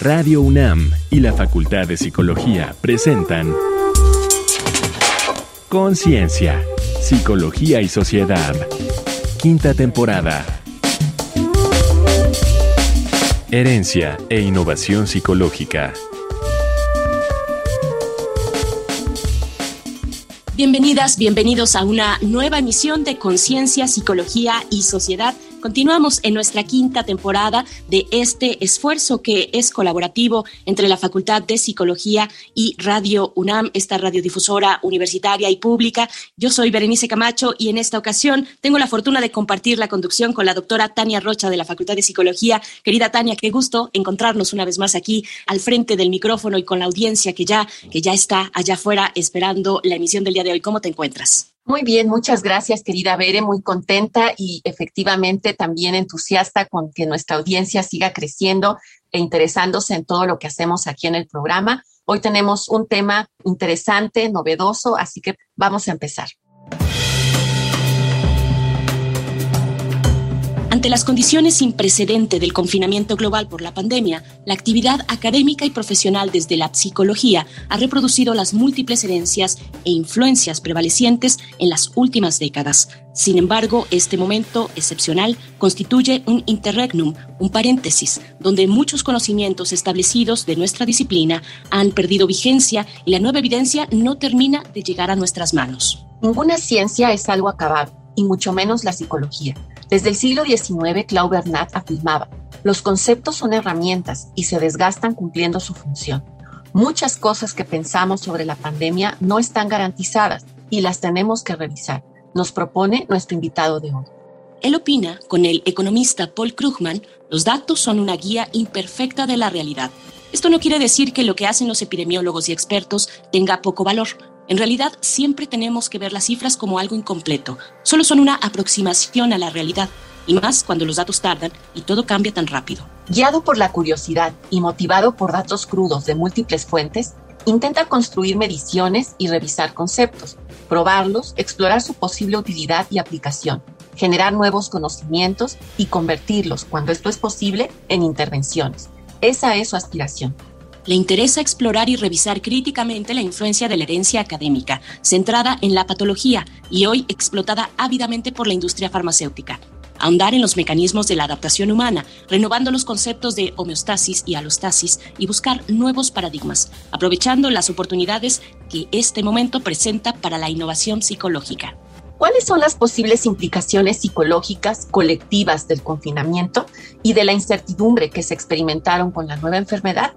Radio UNAM y la Facultad de Psicología presentan Conciencia, Psicología y Sociedad. Quinta temporada. Herencia e innovación psicológica. Bienvenidas, bienvenidos a una nueva emisión de Conciencia, Psicología y Sociedad Continuamos en nuestra quinta temporada de este esfuerzo que es colaborativo entre la Facultad de Psicología y Radio UNAM, esta radiodifusora universitaria y pública. Yo soy Berenice Camacho y en esta ocasión tengo la fortuna de compartir la conducción con la doctora Tania Rocha de la Facultad de Psicología. Querida Tania, qué gusto encontrarnos una vez más aquí al frente del micrófono y con la audiencia que ya, que ya está allá afuera esperando la emisión del día de hoy. ¿Cómo te encuentras? Muy bien, muchas gracias, querida Bere, muy contenta y efectivamente también entusiasta con que nuestra audiencia siga creciendo e interesándose en todo lo que hacemos aquí en el programa. Hoy tenemos un tema interesante, novedoso, así que vamos a empezar. Ante las condiciones sin precedente del confinamiento global por la pandemia, la actividad académica y profesional desde la psicología ha reproducido las múltiples herencias e influencias prevalecientes en las últimas décadas. Sin embargo, este momento excepcional constituye un interregnum, un paréntesis, donde muchos conocimientos establecidos de nuestra disciplina han perdido vigencia y la nueva evidencia no termina de llegar a nuestras manos. Ninguna ciencia es algo acabado, y mucho menos la psicología. Desde el siglo XIX, Claude Bernat afirmaba, los conceptos son herramientas y se desgastan cumpliendo su función. Muchas cosas que pensamos sobre la pandemia no están garantizadas y las tenemos que revisar, nos propone nuestro invitado de hoy. Él opina, con el economista Paul Krugman, los datos son una guía imperfecta de la realidad. Esto no quiere decir que lo que hacen los epidemiólogos y expertos tenga poco valor, en realidad, siempre tenemos que ver las cifras como algo incompleto. Solo son una aproximación a la realidad, y más cuando los datos tardan y todo cambia tan rápido. Guiado por la curiosidad y motivado por datos crudos de múltiples fuentes, intenta construir mediciones y revisar conceptos, probarlos, explorar su posible utilidad y aplicación, generar nuevos conocimientos y convertirlos, cuando esto es posible, en intervenciones. Esa es su aspiración le interesa explorar y revisar críticamente la influencia de la herencia académica, centrada en la patología y hoy explotada ávidamente por la industria farmacéutica. Ahondar en los mecanismos de la adaptación humana, renovando los conceptos de homeostasis y alostasis y buscar nuevos paradigmas, aprovechando las oportunidades que este momento presenta para la innovación psicológica. ¿Cuáles son las posibles implicaciones psicológicas colectivas del confinamiento y de la incertidumbre que se experimentaron con la nueva enfermedad?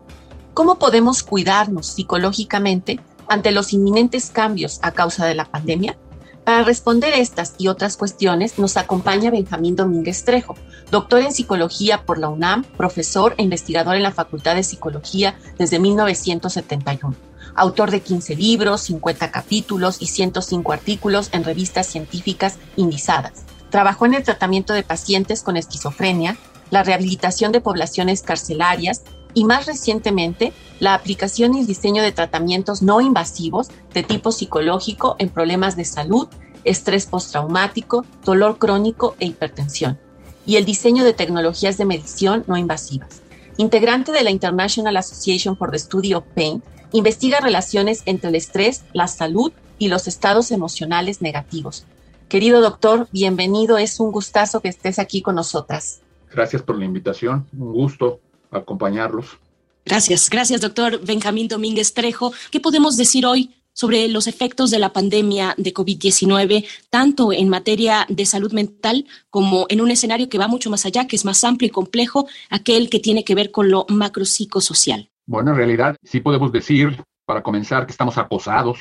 ¿Cómo podemos cuidarnos psicológicamente ante los inminentes cambios a causa de la pandemia? Para responder estas y otras cuestiones nos acompaña Benjamín Domínguez Trejo, doctor en psicología por la UNAM, profesor e investigador en la Facultad de Psicología desde 1971, autor de 15 libros, 50 capítulos y 105 artículos en revistas científicas indizadas. Trabajó en el tratamiento de pacientes con esquizofrenia, la rehabilitación de poblaciones carcelarias y más recientemente la aplicación y el diseño de tratamientos no invasivos de tipo psicológico en problemas de salud, estrés postraumático, dolor crónico e hipertensión, y el diseño de tecnologías de medición no invasivas. Integrante de la International Association for the Study of Pain, investiga relaciones entre el estrés, la salud y los estados emocionales negativos. Querido doctor, bienvenido, es un gustazo que estés aquí con nosotras. Gracias por la invitación, un gusto acompañarlos. Gracias, gracias, doctor Benjamín Domínguez Trejo. ¿Qué podemos decir hoy sobre los efectos de la pandemia de COVID-19, tanto en materia de salud mental como en un escenario que va mucho más allá, que es más amplio y complejo, aquel que tiene que ver con lo macropsicosocial? Bueno, en realidad sí podemos decir, para comenzar, que estamos acosados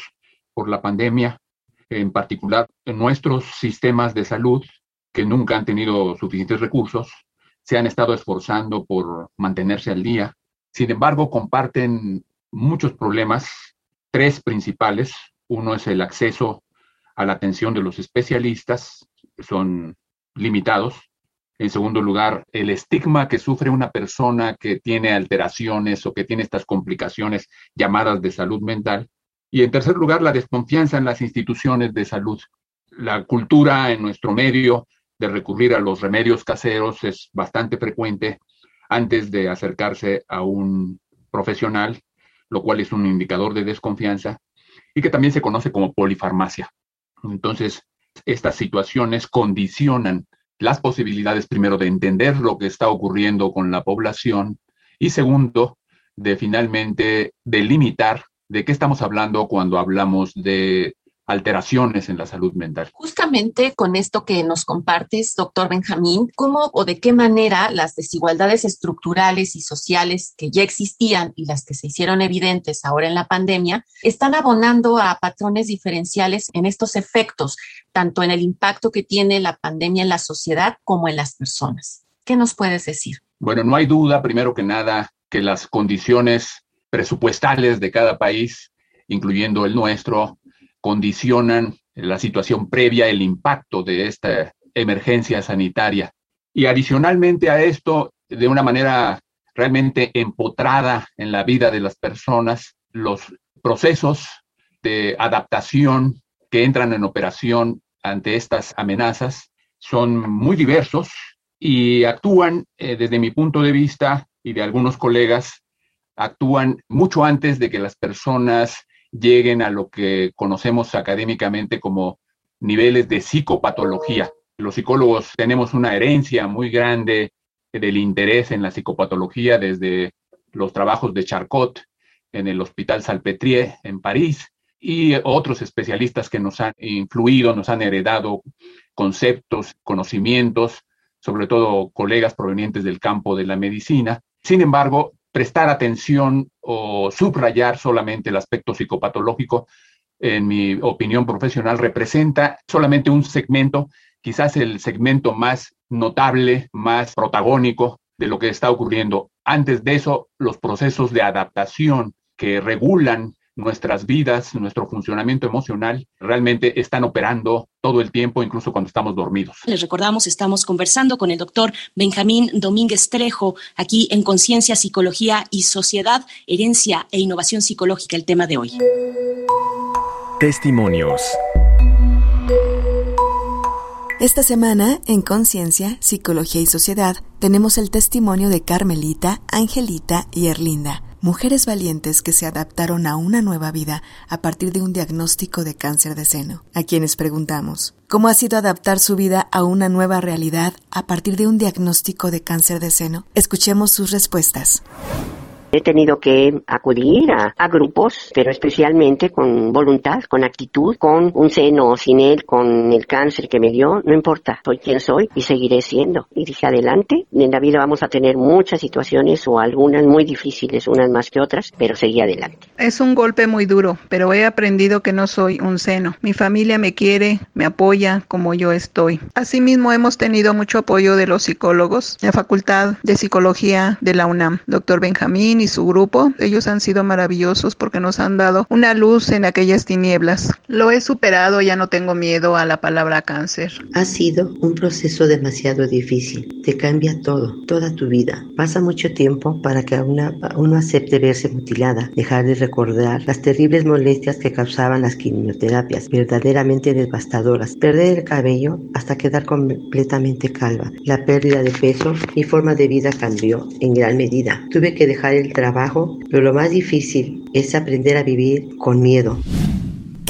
por la pandemia, en particular en nuestros sistemas de salud, que nunca han tenido suficientes recursos, se han estado esforzando por mantenerse al día. Sin embargo, comparten muchos problemas, tres principales. Uno es el acceso a la atención de los especialistas, son limitados. En segundo lugar, el estigma que sufre una persona que tiene alteraciones o que tiene estas complicaciones llamadas de salud mental. Y en tercer lugar, la desconfianza en las instituciones de salud. La cultura en nuestro medio de recurrir a los remedios caseros es bastante frecuente, antes de acercarse a un profesional, lo cual es un indicador de desconfianza y que también se conoce como polifarmacia. Entonces, estas situaciones condicionan las posibilidades, primero, de entender lo que está ocurriendo con la población y segundo, de finalmente delimitar de qué estamos hablando cuando hablamos de alteraciones en la salud mental. Justamente con esto que nos compartes, doctor Benjamín, ¿cómo o de qué manera las desigualdades estructurales y sociales que ya existían y las que se hicieron evidentes ahora en la pandemia están abonando a patrones diferenciales en estos efectos, tanto en el impacto que tiene la pandemia en la sociedad como en las personas? ¿Qué nos puedes decir? Bueno, no hay duda, primero que nada, que las condiciones presupuestales de cada país, incluyendo el nuestro, condicionan la situación previa, el impacto de esta emergencia sanitaria. Y adicionalmente a esto, de una manera realmente empotrada en la vida de las personas, los procesos de adaptación que entran en operación ante estas amenazas son muy diversos y actúan, eh, desde mi punto de vista y de algunos colegas, actúan mucho antes de que las personas lleguen a lo que conocemos académicamente como niveles de psicopatología. Los psicólogos tenemos una herencia muy grande del interés en la psicopatología desde los trabajos de Charcot en el Hospital Salpetrier en París y otros especialistas que nos han influido, nos han heredado conceptos, conocimientos, sobre todo colegas provenientes del campo de la medicina. Sin embargo, prestar atención o subrayar solamente el aspecto psicopatológico, en mi opinión profesional, representa solamente un segmento, quizás el segmento más notable, más protagónico de lo que está ocurriendo. Antes de eso, los procesos de adaptación que regulan nuestras vidas, nuestro funcionamiento emocional, realmente están operando todo el tiempo, incluso cuando estamos dormidos. Les recordamos, estamos conversando con el doctor Benjamín Domínguez Trejo, aquí en Conciencia, Psicología y Sociedad, Herencia e Innovación Psicológica, el tema de hoy. Testimonios. Esta semana, en Conciencia, Psicología y Sociedad, tenemos el testimonio de Carmelita, Angelita y Erlinda mujeres valientes que se adaptaron a una nueva vida a partir de un diagnóstico de cáncer de seno, a quienes preguntamos, ¿cómo ha sido adaptar su vida a una nueva realidad a partir de un diagnóstico de cáncer de seno? Escuchemos sus respuestas. He tenido que acudir a, grupos, pero especialmente con voluntad, con actitud, con un seno o sin él, con el cáncer que me dio, no importa, soy quien soy y seguiré siendo. Y dije adelante, en la vida vamos a tener muchas situaciones o algunas muy difíciles, unas más que otras, pero seguí adelante. Es un golpe muy duro, pero he aprendido que no soy un seno. Mi familia me quiere, me apoya como yo estoy. Asimismo hemos tenido mucho apoyo de los psicólogos, la Facultad de Psicología de la UNAM, doctor Benjamín y su grupo. Ellos han sido maravillosos porque nos han dado una luz en aquellas tinieblas. Lo he superado, ya no tengo miedo a la palabra cáncer. Ha sido un proceso demasiado difícil. Te cambia todo, toda tu vida. Pasa mucho tiempo para que una, uno acepte verse mutilada, dejar de recordar las terribles molestias que causaban las quimioterapias, verdaderamente devastadoras. Perder el cabello hasta quedar completamente calva. La pérdida de peso, mi forma de vida cambió en gran medida. Tuve que dejar el trabajo, pero lo más difícil es aprender a vivir con miedo.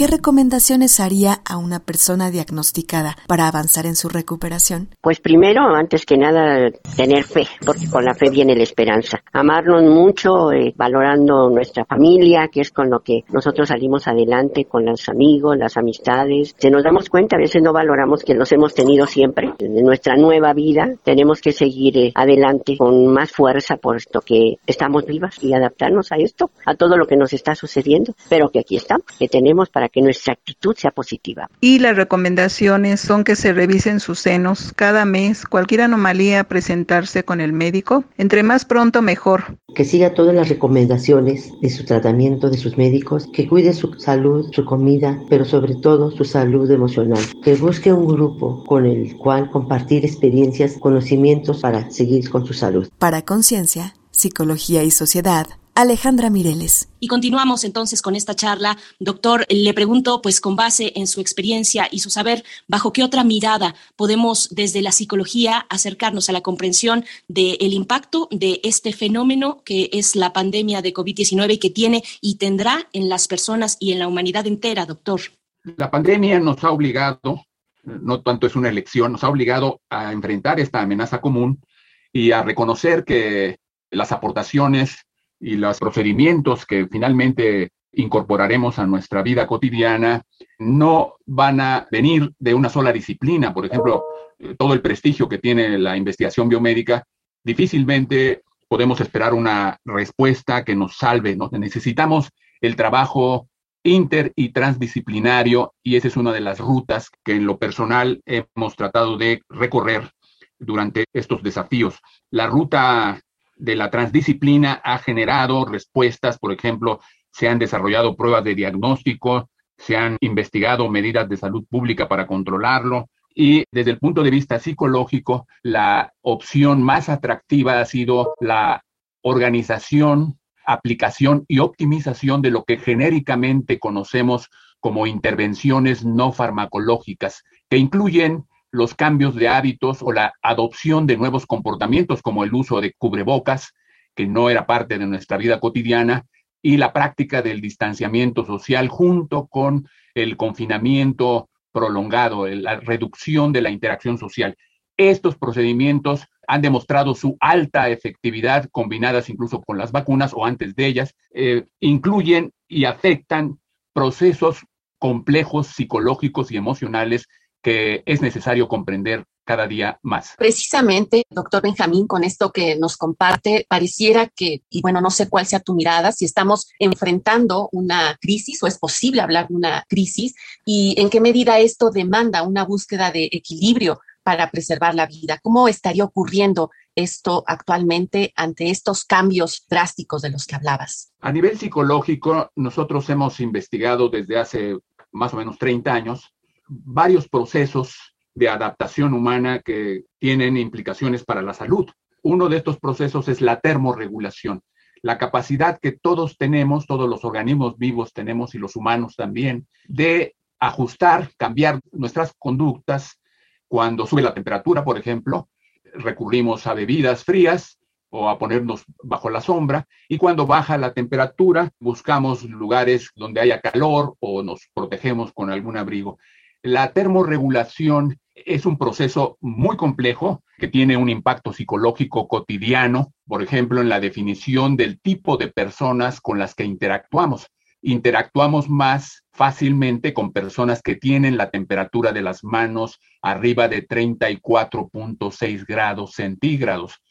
¿Qué recomendaciones haría a una persona diagnosticada para avanzar en su recuperación? Pues primero, antes que nada, tener fe, porque con la fe viene la esperanza. Amarnos mucho, eh, valorando nuestra familia, que es con lo que nosotros salimos adelante, con los amigos, las amistades. Se nos damos cuenta, a veces no valoramos que los hemos tenido siempre. En nuestra nueva vida tenemos que seguir eh, adelante con más fuerza, puesto que estamos vivas y adaptarnos a esto, a todo lo que nos está sucediendo, pero que aquí estamos, que tenemos para que nuestra actitud sea positiva. Y las recomendaciones son que se revisen sus senos cada mes, cualquier anomalía presentarse con el médico, entre más pronto mejor. Que siga todas las recomendaciones de su tratamiento de sus médicos, que cuide su salud, su comida, pero sobre todo su salud emocional. Que busque un grupo con el cual compartir experiencias, conocimientos para seguir con su salud. Para Conciencia, Psicología y Sociedad, Alejandra Mireles. Y continuamos entonces con esta charla. Doctor, le pregunto, pues con base en su experiencia y su saber, ¿bajo qué otra mirada podemos desde la psicología acercarnos a la comprensión del impacto de este fenómeno que es la pandemia de COVID-19 que tiene y tendrá en las personas y en la humanidad entera, doctor? La pandemia nos ha obligado, no tanto es una elección, nos ha obligado a enfrentar esta amenaza común y a reconocer que las aportaciones y los procedimientos que finalmente incorporaremos a nuestra vida cotidiana no van a venir de una sola disciplina. Por ejemplo, eh, todo el prestigio que tiene la investigación biomédica, difícilmente podemos esperar una respuesta que nos salve. Necesitamos el trabajo inter y transdisciplinario y esa es una de las rutas que en lo personal hemos tratado de recorrer durante estos desafíos. La ruta de la transdisciplina ha generado respuestas, por ejemplo, se han desarrollado pruebas de diagnóstico, se han investigado medidas de salud pública para controlarlo y desde el punto de vista psicológico, la opción más atractiva ha sido la organización, aplicación y optimización de lo que genéricamente conocemos como intervenciones no farmacológicas, que incluyen los cambios de hábitos o la adopción de nuevos comportamientos como el uso de cubrebocas, que no era parte de nuestra vida cotidiana, y la práctica del distanciamiento social junto con el confinamiento prolongado, la reducción de la interacción social. Estos procedimientos han demostrado su alta efectividad, combinadas incluso con las vacunas o antes de ellas, eh, incluyen y afectan procesos complejos psicológicos y emocionales que es necesario comprender cada día más. Precisamente, doctor Benjamín, con esto que nos comparte, pareciera que, y bueno, no sé cuál sea tu mirada, si estamos enfrentando una crisis o es posible hablar de una crisis y en qué medida esto demanda una búsqueda de equilibrio para preservar la vida. ¿Cómo estaría ocurriendo esto actualmente ante estos cambios drásticos de los que hablabas? A nivel psicológico, nosotros hemos investigado desde hace más o menos 30 años varios procesos de adaptación humana que tienen implicaciones para la salud. Uno de estos procesos es la termorregulación, la capacidad que todos tenemos, todos los organismos vivos tenemos y los humanos también, de ajustar, cambiar nuestras conductas cuando sube la temperatura, por ejemplo, recurrimos a bebidas frías o a ponernos bajo la sombra y cuando baja la temperatura buscamos lugares donde haya calor o nos protegemos con algún abrigo. La termorregulación es un proceso muy complejo que tiene un impacto psicológico cotidiano, por ejemplo, en la definición del tipo de personas con las que interactuamos. Interactuamos más fácilmente con personas que tienen la temperatura de las manos arriba de 34.6 grados centígrados.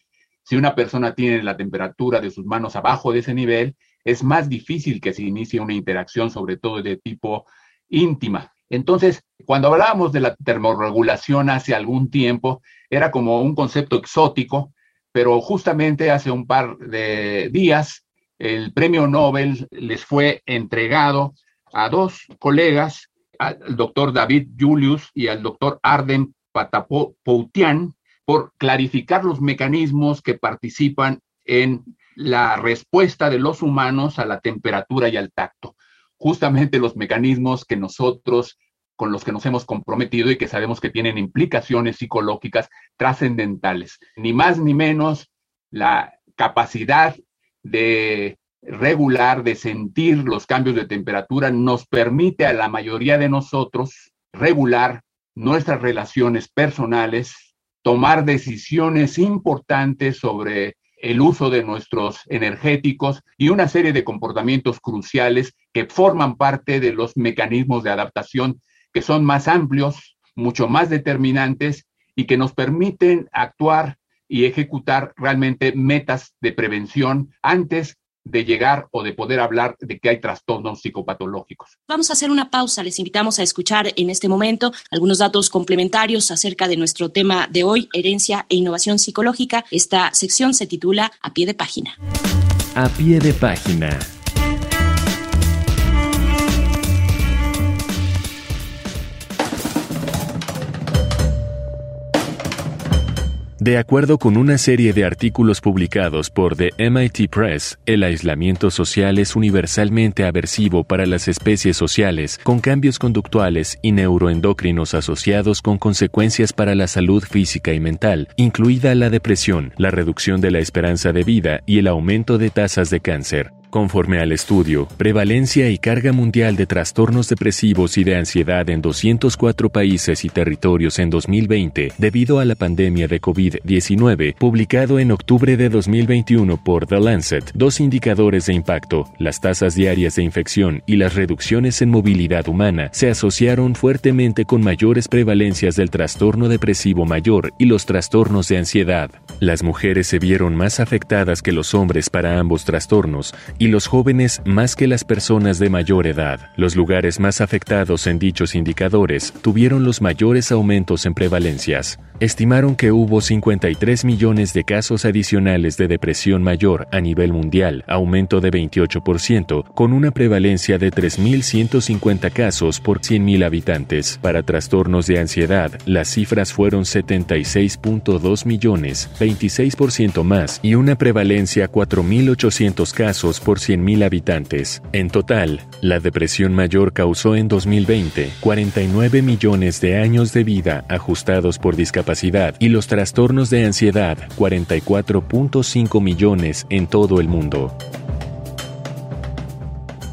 Si una persona tiene la temperatura de sus manos abajo de ese nivel, es más difícil que se inicie una interacción, sobre todo de tipo íntima. Entonces, cuando hablábamos de la termorregulación hace algún tiempo, era como un concepto exótico, pero justamente hace un par de días el premio Nobel les fue entregado a dos colegas, al doctor David Julius y al doctor Arden Patapoutian, por clarificar los mecanismos que participan en la respuesta de los humanos a la temperatura y al tacto justamente los mecanismos que nosotros con los que nos hemos comprometido y que sabemos que tienen implicaciones psicológicas trascendentales. Ni más ni menos la capacidad de regular, de sentir los cambios de temperatura, nos permite a la mayoría de nosotros regular nuestras relaciones personales, tomar decisiones importantes sobre el uso de nuestros energéticos y una serie de comportamientos cruciales que forman parte de los mecanismos de adaptación que son más amplios, mucho más determinantes y que nos permiten actuar y ejecutar realmente metas de prevención antes de llegar o de poder hablar de que hay trastornos psicopatológicos. Vamos a hacer una pausa. Les invitamos a escuchar en este momento algunos datos complementarios acerca de nuestro tema de hoy, herencia e innovación psicológica. Esta sección se titula A pie de página. A pie de página. De acuerdo con una serie de artículos publicados por The MIT Press, el aislamiento social es universalmente aversivo para las especies sociales, con cambios conductuales y neuroendocrinos asociados con consecuencias para la salud física y mental, incluida la depresión, la reducción de la esperanza de vida y el aumento de tasas de cáncer. Conforme al estudio, prevalencia y carga mundial de trastornos depresivos y de ansiedad en 204 países y territorios en 2020 debido a la pandemia de COVID-19, publicado en octubre de 2021 por The Lancet, dos indicadores de impacto, las tasas diarias de infección y las reducciones en movilidad humana, se asociaron fuertemente con mayores prevalencias del trastorno depresivo mayor y los trastornos de ansiedad. Las mujeres se vieron más afectadas que los hombres para ambos trastornos y los jóvenes más que las personas de mayor edad. Los lugares más afectados en dichos indicadores tuvieron los mayores aumentos en prevalencias estimaron que hubo 53 millones de casos adicionales de depresión mayor a nivel mundial, aumento de 28%, con una prevalencia de 3.150 casos por 100.000 habitantes. Para trastornos de ansiedad, las cifras fueron 76.2 millones, 26% más, y una prevalencia 4.800 casos por 100.000 habitantes. En total, la depresión mayor causó en 2020 49 millones de años de vida ajustados por discapacidad y los trastornos de ansiedad, 44.5 millones en todo el mundo.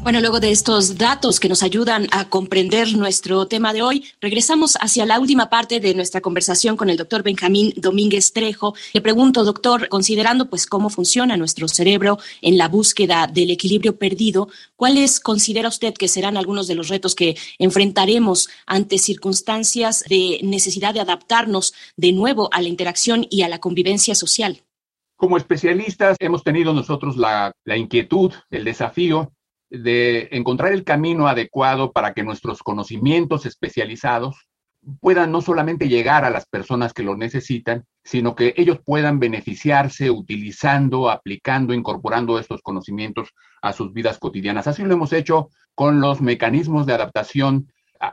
Bueno, luego de estos datos que nos ayudan a comprender nuestro tema de hoy, regresamos hacia la última parte de nuestra conversación con el doctor Benjamín Domínguez Trejo. Le pregunto, doctor, considerando pues cómo funciona nuestro cerebro en la búsqueda del equilibrio perdido, ¿cuáles considera usted que serán algunos de los retos que enfrentaremos ante circunstancias de necesidad de adaptarnos de nuevo a la interacción y a la convivencia social? Como especialistas hemos tenido nosotros la, la inquietud, el desafío de encontrar el camino adecuado para que nuestros conocimientos especializados puedan no solamente llegar a las personas que lo necesitan, sino que ellos puedan beneficiarse utilizando, aplicando, incorporando estos conocimientos a sus vidas cotidianas. Así lo hemos hecho con los mecanismos de adaptación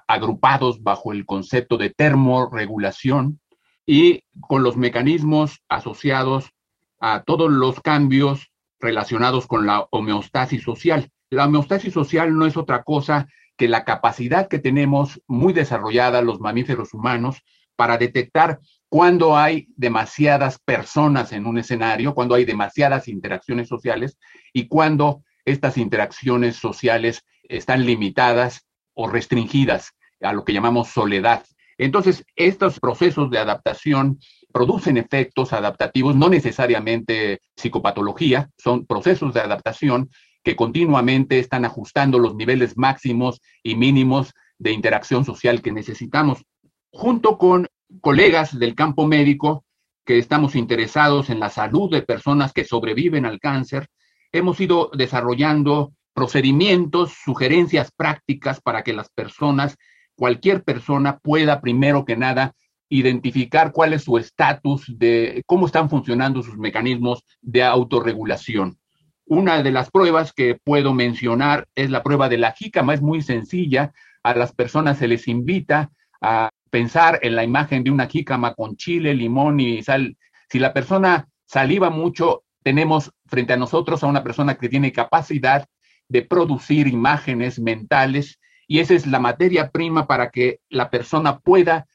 agrupados bajo el concepto de termorregulación y con los mecanismos asociados a todos los cambios relacionados con la homeostasis social. La homeostasis social no es otra cosa que la capacidad que tenemos muy desarrollada los mamíferos humanos para detectar cuando hay demasiadas personas en un escenario, cuando hay demasiadas interacciones sociales y cuando estas interacciones sociales están limitadas o restringidas a lo que llamamos soledad. Entonces, estos procesos de adaptación producen efectos adaptativos, no necesariamente psicopatología, son procesos de adaptación que continuamente están ajustando los niveles máximos y mínimos de interacción social que necesitamos. Junto con colegas del campo médico que estamos interesados en la salud de personas que sobreviven al cáncer, hemos ido desarrollando procedimientos, sugerencias prácticas para que las personas, cualquier persona pueda primero que nada identificar cuál es su estatus de cómo están funcionando sus mecanismos de autorregulación. Una de las pruebas que puedo mencionar es la prueba de la jícama, es muy sencilla. A las personas se les invita a pensar en la imagen de una jícama con chile, limón y sal. Si la persona saliva mucho, tenemos frente a nosotros a una persona que tiene capacidad de producir imágenes mentales y esa es la materia prima para que la persona pueda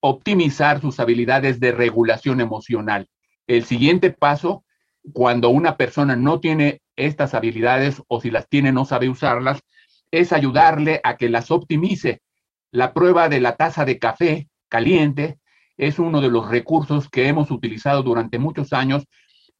optimizar sus habilidades de regulación emocional. El siguiente paso cuando una persona no tiene estas habilidades o si las tiene no sabe usarlas, es ayudarle a que las optimice. La prueba de la taza de café caliente es uno de los recursos que hemos utilizado durante muchos años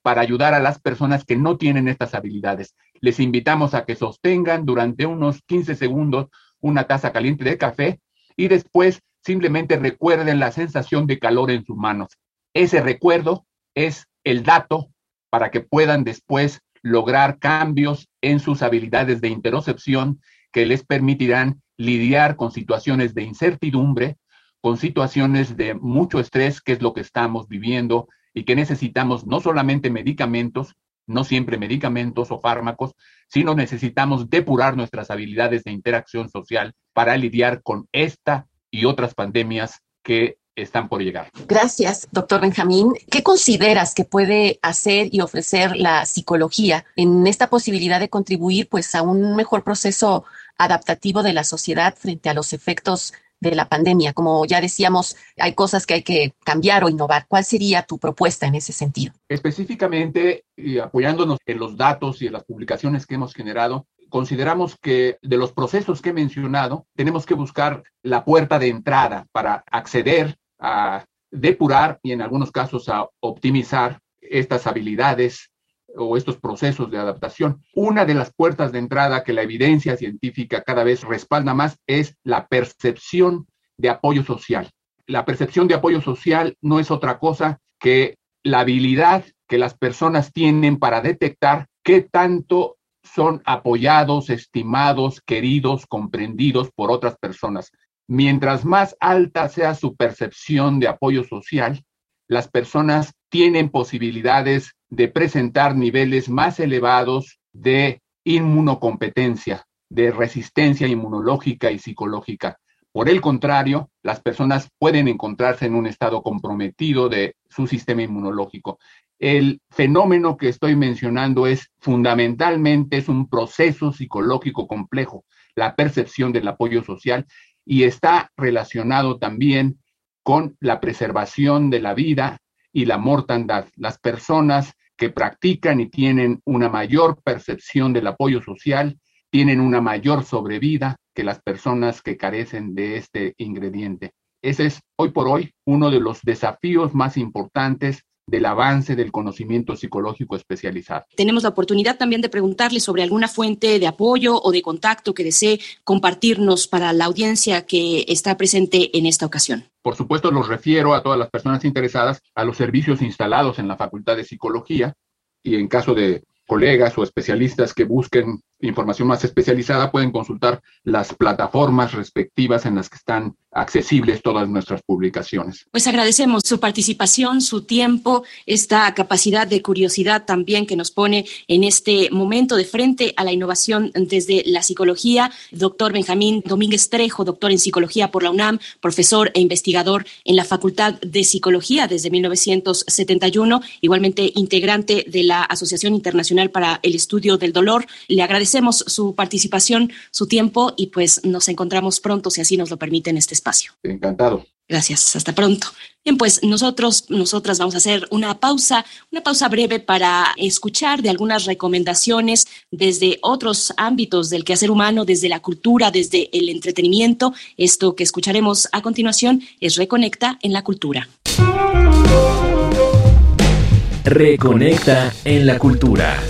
para ayudar a las personas que no tienen estas habilidades. Les invitamos a que sostengan durante unos 15 segundos una taza caliente de café y después simplemente recuerden la sensación de calor en sus manos. Ese recuerdo es el dato para que puedan después lograr cambios en sus habilidades de interocepción que les permitirán lidiar con situaciones de incertidumbre, con situaciones de mucho estrés, que es lo que estamos viviendo y que necesitamos no solamente medicamentos, no siempre medicamentos o fármacos, sino necesitamos depurar nuestras habilidades de interacción social para lidiar con esta y otras pandemias que están por llegar. Gracias, doctor Benjamín. ¿Qué consideras que puede hacer y ofrecer la psicología en esta posibilidad de contribuir pues a un mejor proceso adaptativo de la sociedad frente a los efectos de la pandemia? Como ya decíamos, hay cosas que hay que cambiar o innovar. ¿Cuál sería tu propuesta en ese sentido? Específicamente, y apoyándonos en los datos y en las publicaciones que hemos generado, consideramos que de los procesos que he mencionado, tenemos que buscar la puerta de entrada para acceder a depurar y en algunos casos a optimizar estas habilidades o estos procesos de adaptación. Una de las puertas de entrada que la evidencia científica cada vez respalda más es la percepción de apoyo social. La percepción de apoyo social no es otra cosa que la habilidad que las personas tienen para detectar qué tanto son apoyados, estimados, queridos, comprendidos por otras personas. Mientras más alta sea su percepción de apoyo social, las personas tienen posibilidades de presentar niveles más elevados de inmunocompetencia, de resistencia inmunológica y psicológica. Por el contrario, las personas pueden encontrarse en un estado comprometido de su sistema inmunológico. El fenómeno que estoy mencionando es fundamentalmente es un proceso psicológico complejo, la percepción del apoyo social y está relacionado también con la preservación de la vida y la mortandad. Las personas que practican y tienen una mayor percepción del apoyo social tienen una mayor sobrevida que las personas que carecen de este ingrediente. Ese es hoy por hoy uno de los desafíos más importantes del avance del conocimiento psicológico especializado. Tenemos la oportunidad también de preguntarle sobre alguna fuente de apoyo o de contacto que desee compartirnos para la audiencia que está presente en esta ocasión. Por supuesto, los refiero a todas las personas interesadas a los servicios instalados en la Facultad de Psicología y en caso de colegas o especialistas que busquen información más especializada pueden consultar las plataformas respectivas en las que están accesibles todas nuestras publicaciones. Pues agradecemos su participación, su tiempo, esta capacidad de curiosidad también que nos pone en este momento de frente a la innovación desde la psicología. Doctor Benjamín Domínguez Trejo, doctor en psicología por la UNAM, profesor e investigador en la Facultad de Psicología desde 1971, igualmente integrante de la Asociación Internacional para el Estudio del Dolor. Le agradecemos agradecemos su participación, su tiempo y pues nos encontramos pronto, si así nos lo permite, en este espacio. Encantado. Gracias, hasta pronto. Bien, pues nosotros, nosotras vamos a hacer una pausa, una pausa breve para escuchar de algunas recomendaciones desde otros ámbitos del quehacer humano, desde la cultura, desde el entretenimiento. Esto que escucharemos a continuación es Reconecta en la Cultura. Reconecta en la Cultura.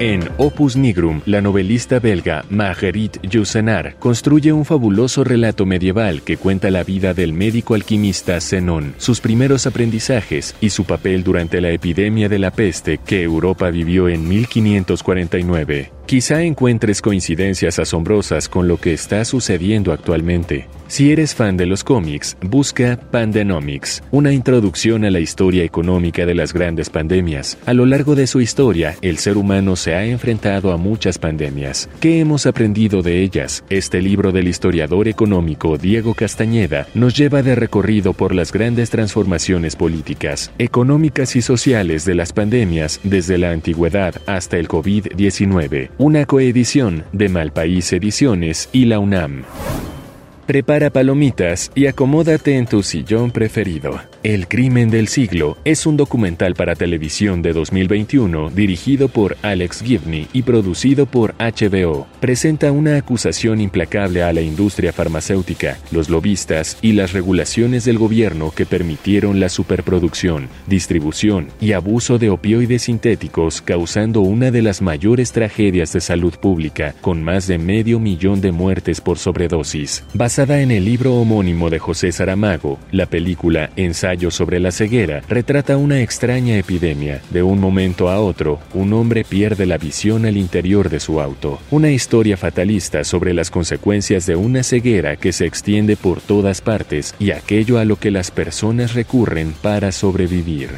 En Opus Nigrum, la novelista belga Marguerite Yourcenar construye un fabuloso relato medieval que cuenta la vida del médico alquimista Zenón, sus primeros aprendizajes y su papel durante la epidemia de la peste que Europa vivió en 1549. Quizá encuentres coincidencias asombrosas con lo que está sucediendo actualmente. Si eres fan de los cómics, busca Pandenomics, una introducción a la historia económica de las grandes pandemias. A lo largo de su historia, el ser humano se ha enfrentado a muchas pandemias. ¿Qué hemos aprendido de ellas? Este libro del historiador económico Diego Castañeda nos lleva de recorrido por las grandes transformaciones políticas, económicas y sociales de las pandemias desde la antigüedad hasta el COVID-19 una coedición de Malpaís Ediciones y la UNAM. Prepara palomitas y acomódate en tu sillón preferido. El crimen del siglo es un documental para televisión de 2021 dirigido por Alex Gibney y producido por HBO. Presenta una acusación implacable a la industria farmacéutica, los lobistas y las regulaciones del gobierno que permitieron la superproducción, distribución y abuso de opioides sintéticos causando una de las mayores tragedias de salud pública, con más de medio millón de muertes por sobredosis. Basada en el libro homónimo de José Saramago, la película Ensayo sobre la ceguera retrata una extraña epidemia. De un momento a otro, un hombre pierde la visión al interior de su auto. Una historia fatalista sobre las consecuencias de una ceguera que se extiende por todas partes y aquello a lo que las personas recurren para sobrevivir.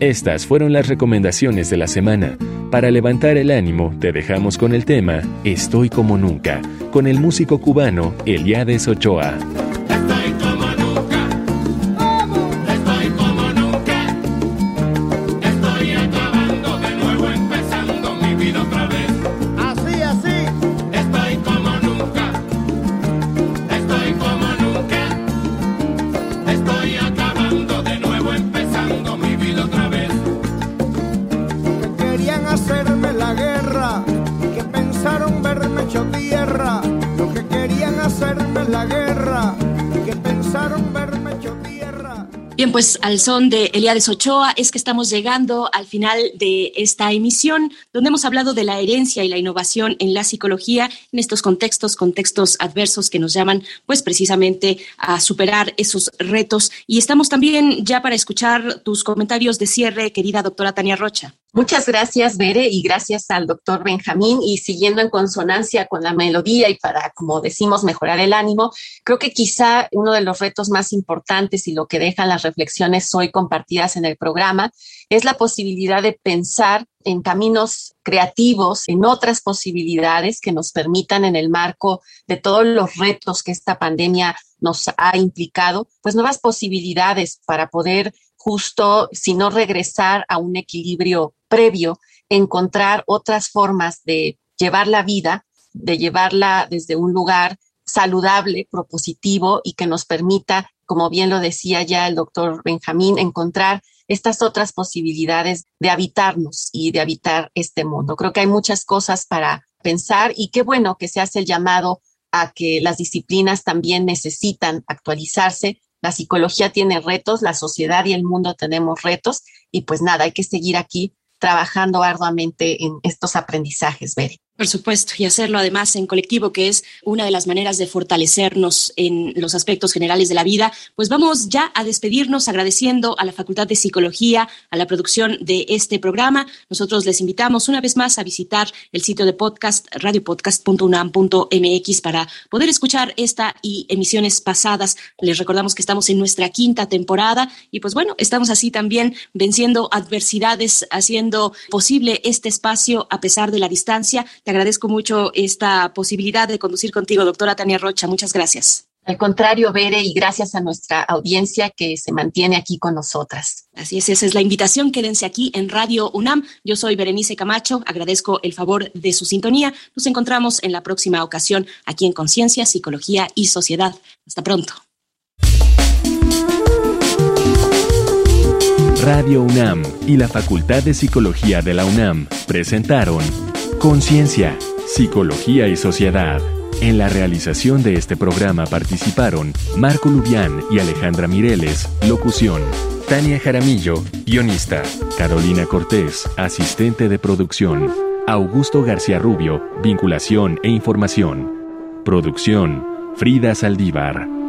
Estas fueron las recomendaciones de la semana. Para levantar el ánimo, te dejamos con el tema Estoy como nunca, con el músico cubano Eliades Ochoa. Al son de Eliades Ochoa es que estamos llegando al final de esta emisión donde hemos hablado de la herencia y la innovación en la psicología en estos contextos, contextos adversos que nos llaman pues precisamente a superar esos retos. Y estamos también ya para escuchar tus comentarios de cierre, querida doctora Tania Rocha. Muchas gracias, Bere, y gracias al doctor Benjamín. Y siguiendo en consonancia con la melodía y para, como decimos, mejorar el ánimo, creo que quizá uno de los retos más importantes y lo que dejan las reflexiones hoy compartidas en el programa es la posibilidad de pensar en caminos creativos, en otras posibilidades que nos permitan en el marco de todos los retos que esta pandemia nos ha implicado, pues nuevas posibilidades para poder justo, si no regresar a un equilibrio previo, encontrar otras formas de llevar la vida, de llevarla desde un lugar saludable, propositivo y que nos permita, como bien lo decía ya el doctor Benjamín, encontrar estas otras posibilidades de habitarnos y de habitar este mundo. Creo que hay muchas cosas para pensar y qué bueno que se hace el llamado a que las disciplinas también necesitan actualizarse. La psicología tiene retos, la sociedad y el mundo tenemos retos y pues nada, hay que seguir aquí trabajando arduamente en estos aprendizajes, Beri. Por supuesto, y hacerlo además en colectivo, que es una de las maneras de fortalecernos en los aspectos generales de la vida. Pues vamos ya a despedirnos agradeciendo a la Facultad de Psicología, a la producción de este programa. Nosotros les invitamos una vez más a visitar el sitio de podcast, radiopodcast.unam.mx, para poder escuchar esta y emisiones pasadas. Les recordamos que estamos en nuestra quinta temporada y pues bueno, estamos así también venciendo adversidades, haciendo posible este espacio a pesar de la distancia agradezco mucho esta posibilidad de conducir contigo, doctora Tania Rocha. Muchas gracias. Al contrario, Bere, y gracias a nuestra audiencia que se mantiene aquí con nosotras. Así es, esa es la invitación. Quédense aquí en Radio UNAM. Yo soy Berenice Camacho. Agradezco el favor de su sintonía. Nos encontramos en la próxima ocasión aquí en Conciencia, Psicología y Sociedad. Hasta pronto. Radio UNAM y la Facultad de Psicología de la UNAM presentaron Conciencia, Psicología y Sociedad. En la realización de este programa participaron Marco Lubián y Alejandra Mireles, locución. Tania Jaramillo, guionista. Carolina Cortés, asistente de producción. Augusto García Rubio, vinculación e información. Producción, Frida Saldívar.